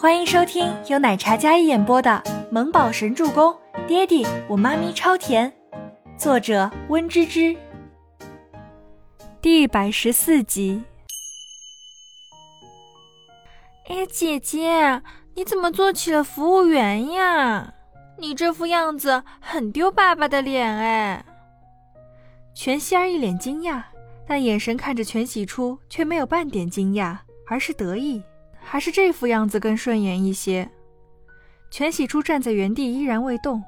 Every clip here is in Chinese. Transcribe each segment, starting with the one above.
欢迎收听由奶茶嘉一演播的《萌宝神助攻》，爹地我妈咪超甜，作者温芝芝。第一百十四集。哎，姐姐，你怎么做起了服务员呀？你这副样子很丢爸爸的脸哎。全希儿一脸惊讶，但眼神看着全喜初，却没有半点惊讶，而是得意。还是这副样子更顺眼一些。全喜初站在原地依然未动，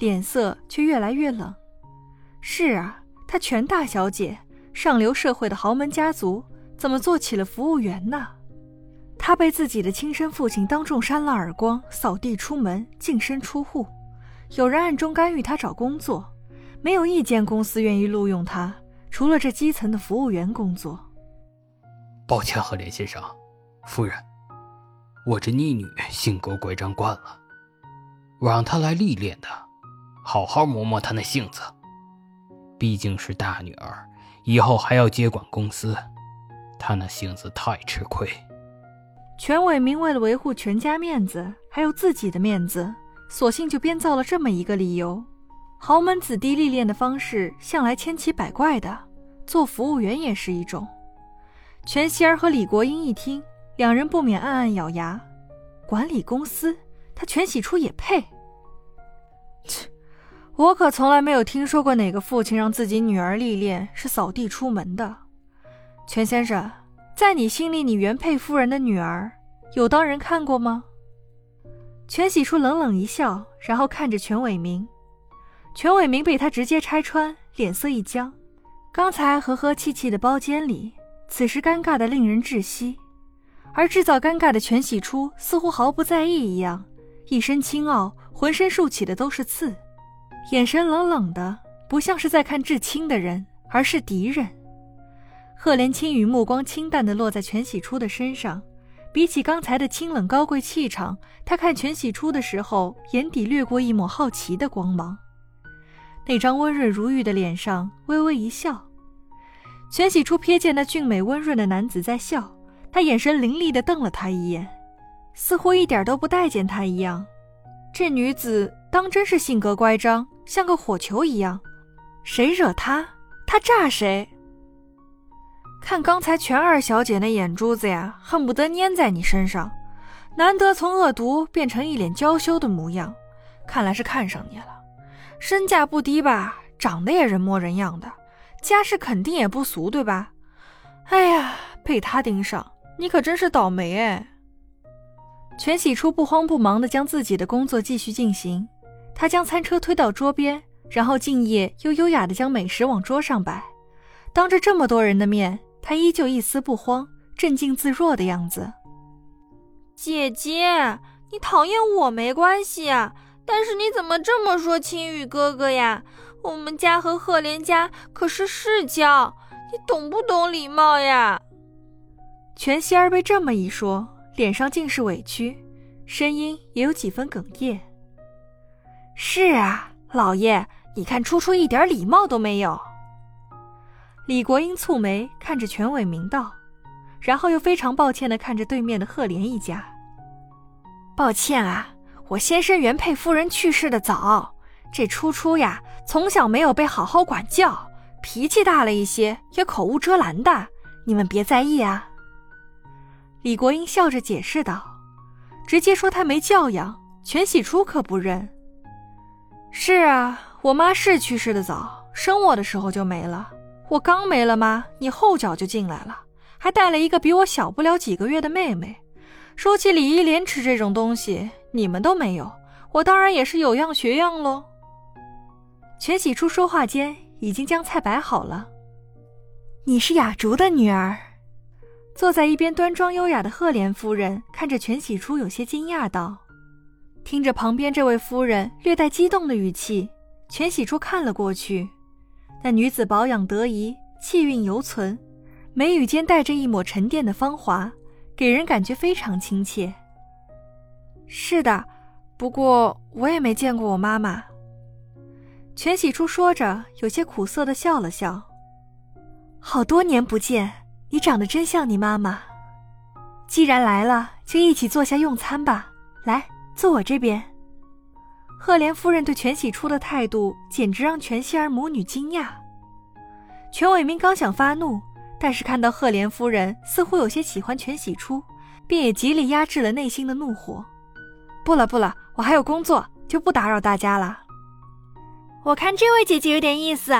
脸色却越来越冷。是啊，她全大小姐，上流社会的豪门家族，怎么做起了服务员呢？她被自己的亲生父亲当众扇了耳光，扫地出门，净身出户。有人暗中干预她找工作，没有一间公司愿意录用她，除了这基层的服务员工作。抱歉，赫连先生，夫人。我这逆女性格乖张惯了，我让她来历练的，好好磨磨她那性子。毕竟是大女儿，以后还要接管公司，她那性子太吃亏。全伟明为了维护全家面子，还有自己的面子，索性就编造了这么一个理由。豪门子弟历练的方式向来千奇百怪的，做服务员也是一种。全希儿和李国英一听。两人不免暗暗咬牙，管理公司，他全喜初也配？切，我可从来没有听说过哪个父亲让自己女儿历练是扫地出门的。全先生，在你心里，你原配夫人的女儿有当人看过吗？全喜初冷冷一笑，然后看着全伟明。全伟明被他直接拆穿，脸色一僵。刚才和和气气的包间里，此时尴尬的令人窒息。而制造尴尬的全喜初似乎毫不在意一样，一身青傲，浑身竖起的都是刺，眼神冷冷的，不像是在看至亲的人，而是敌人。赫连青羽目光清淡的落在全喜初的身上，比起刚才的清冷高贵气场，他看全喜初的时候，眼底掠过一抹好奇的光芒。那张温润如玉的脸上微微一笑，全喜初瞥见那俊美温润的男子在笑。他眼神凌厉地瞪了他一眼，似乎一点都不待见他一样。这女子当真是性格乖张，像个火球一样，谁惹她，她炸谁。看刚才全二小姐那眼珠子呀，恨不得粘在你身上。难得从恶毒变成一脸娇羞的模样，看来是看上你了。身价不低吧？长得也人模人样的，家世肯定也不俗，对吧？哎呀，被他盯上。你可真是倒霉哎！全喜初不慌不忙地将自己的工作继续进行，他将餐车推到桌边，然后敬业又优雅地将美食往桌上摆。当着这么多人的面，他依旧一丝不慌、镇静自若的样子。姐姐，你讨厌我没关系啊，但是你怎么这么说青羽哥哥呀？我们家和赫连家可是世交，你懂不懂礼貌呀？全希儿被这么一说，脸上尽是委屈，声音也有几分哽咽。是啊，老爷，你看初初一点礼貌都没有。李国英蹙眉看着全伟明道，然后又非常抱歉的看着对面的赫连一家。抱歉啊，我先生原配夫人去世的早，这初初呀，从小没有被好好管教，脾气大了一些，也口无遮拦的，你们别在意啊。李国英笑着解释道：“直接说他没教养，全喜初可不认。是啊，我妈是去世的早，生我的时候就没了。我刚没了妈，你后脚就进来了，还带了一个比我小不了几个月的妹妹。说起礼义廉耻这种东西，你们都没有，我当然也是有样学样喽。”全喜初说话间，已经将菜摆好了。你是雅竹的女儿。坐在一边端庄优雅的赫连夫人看着全喜初，有些惊讶道：“听着旁边这位夫人略带激动的语气，全喜初看了过去。那女子保养得宜，气韵犹存，眉宇间带着一抹沉淀的芳华，给人感觉非常亲切。是的，不过我也没见过我妈妈。”全喜初说着，有些苦涩的笑了笑：“好多年不见。”你长得真像你妈妈，既然来了，就一起坐下用餐吧。来，坐我这边。赫连夫人对全喜初的态度简直让全希儿母女惊讶。全伟明刚想发怒，但是看到赫连夫人似乎有些喜欢全喜初，便也极力压制了内心的怒火。不了不了，我还有工作，就不打扰大家了。我看这位姐姐有点意思，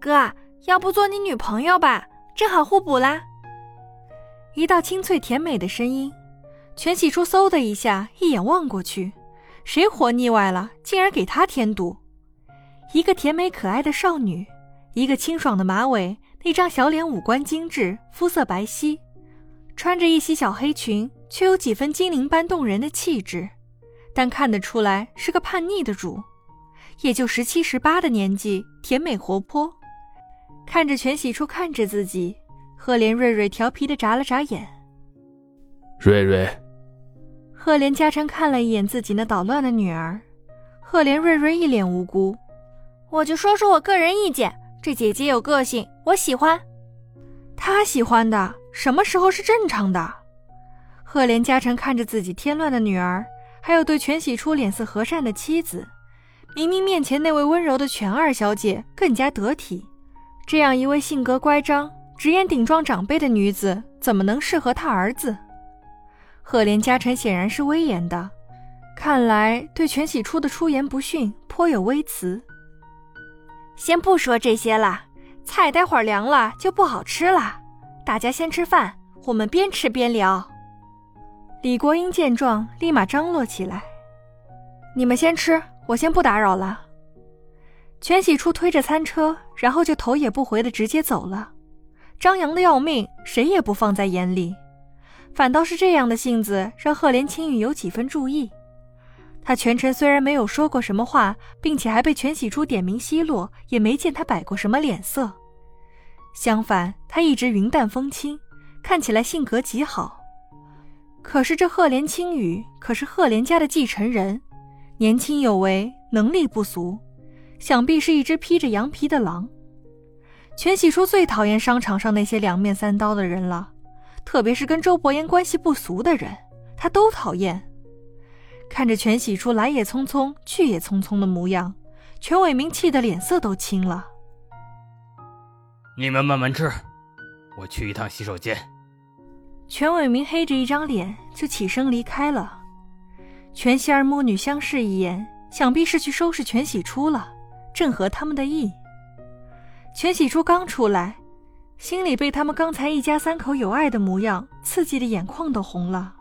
哥，要不做你女朋友吧，正好互补啦。一道清脆甜美的声音，全喜初嗖的一下，一眼望过去，谁活腻歪了，竟然给他添堵？一个甜美可爱的少女，一个清爽的马尾，那张小脸五官精致，肤色白皙，穿着一袭小黑裙，却有几分精灵般动人的气质，但看得出来是个叛逆的主。也就十七十八的年纪，甜美活泼，看着全喜初看着自己，赫连瑞瑞调皮的眨了眨眼。瑞瑞，赫连嘉诚看了一眼自己那捣乱的女儿，赫连瑞瑞一脸无辜。我就说说我个人意见，这姐姐有个性，我喜欢。他喜欢的，什么时候是正常的？赫连嘉诚看着自己添乱的女儿，还有对全喜初脸色和善的妻子。明明面前那位温柔的全二小姐更加得体，这样一位性格乖张、直言顶撞长辈的女子，怎么能适合他儿子？赫连嘉诚显然是威严的，看来对全喜初的出言不逊颇有微词。先不说这些了，菜待会儿凉了就不好吃了，大家先吃饭，我们边吃边聊。李国英见状，立马张罗起来：“你们先吃。”我先不打扰了。全喜初推着餐车，然后就头也不回的直接走了，张扬的要命，谁也不放在眼里。反倒是这样的性子，让赫连青羽有几分注意。他全程虽然没有说过什么话，并且还被全喜初点名奚落，也没见他摆过什么脸色。相反，他一直云淡风轻，看起来性格极好。可是这赫连青羽可是赫连家的继承人。年轻有为，能力不俗，想必是一只披着羊皮的狼。全喜初最讨厌商场上那些两面三刀的人了，特别是跟周伯言关系不俗的人，他都讨厌。看着全喜初来也匆匆，去也匆匆的模样，全伟明气得脸色都青了。你们慢慢吃，我去一趟洗手间。全伟明黑着一张脸就起身离开了。全希儿母女相视一眼，想必是去收拾全喜初了，正合他们的意。全喜初刚出来，心里被他们刚才一家三口有爱的模样刺激的眼眶都红了。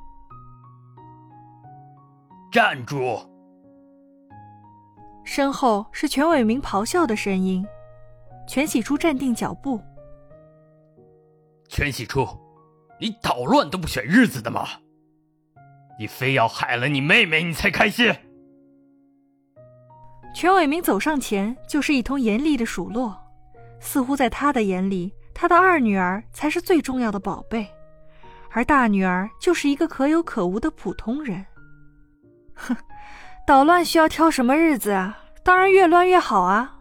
站住！身后是全伟明咆哮的声音。全喜初站定脚步。全喜初，你捣乱都不选日子的吗？你非要害了你妹妹，你才开心。全伟明走上前，就是一通严厉的数落，似乎在他的眼里，他的二女儿才是最重要的宝贝，而大女儿就是一个可有可无的普通人。哼，捣乱需要挑什么日子啊？当然越乱越好啊！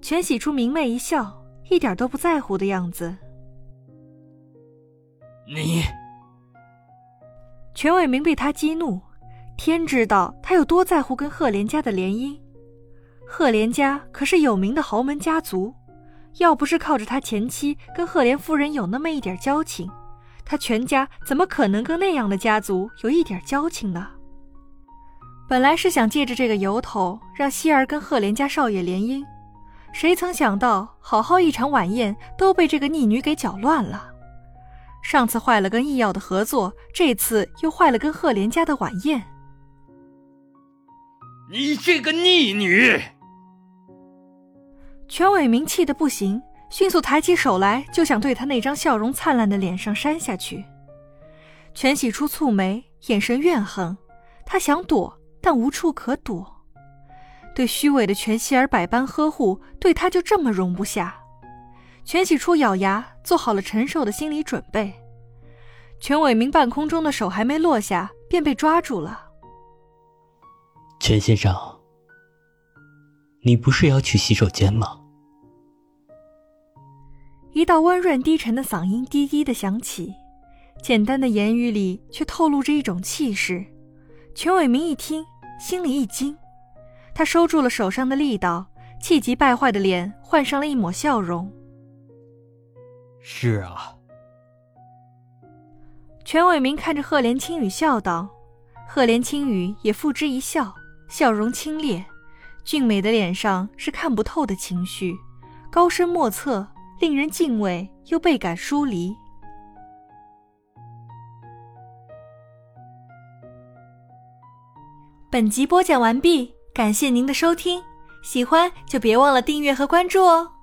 全喜初明媚一笑，一点都不在乎的样子。你。全伟明被他激怒，天知道他有多在乎跟赫连家的联姻。赫连家可是有名的豪门家族，要不是靠着他前妻跟赫连夫人有那么一点交情，他全家怎么可能跟那样的家族有一点交情呢？本来是想借着这个由头让希儿跟赫连家少爷联姻，谁曾想到好好一场晚宴都被这个逆女给搅乱了。上次坏了跟易药的合作，这次又坏了跟赫连家的晚宴。你这个逆女！全伟明气得不行，迅速抬起手来，就想对他那张笑容灿烂的脸上扇下去。全喜初蹙眉，眼神怨恨。他想躲，但无处可躲。对虚伪的全希儿百般呵护，对他就这么容不下。全喜初咬牙，做好了承受的心理准备。全伟明半空中的手还没落下，便被抓住了。全先生，你不是要去洗手间吗？一道温润低沉的嗓音低低的响起，简单的言语里却透露着一种气势。全伟明一听，心里一惊，他收住了手上的力道，气急败坏的脸换上了一抹笑容。是啊。全伟明看着赫连青雨笑道，赫连青雨也付之一笑，笑容清冽，俊美的脸上是看不透的情绪，高深莫测，令人敬畏又倍感疏离。本集播讲完毕，感谢您的收听，喜欢就别忘了订阅和关注哦。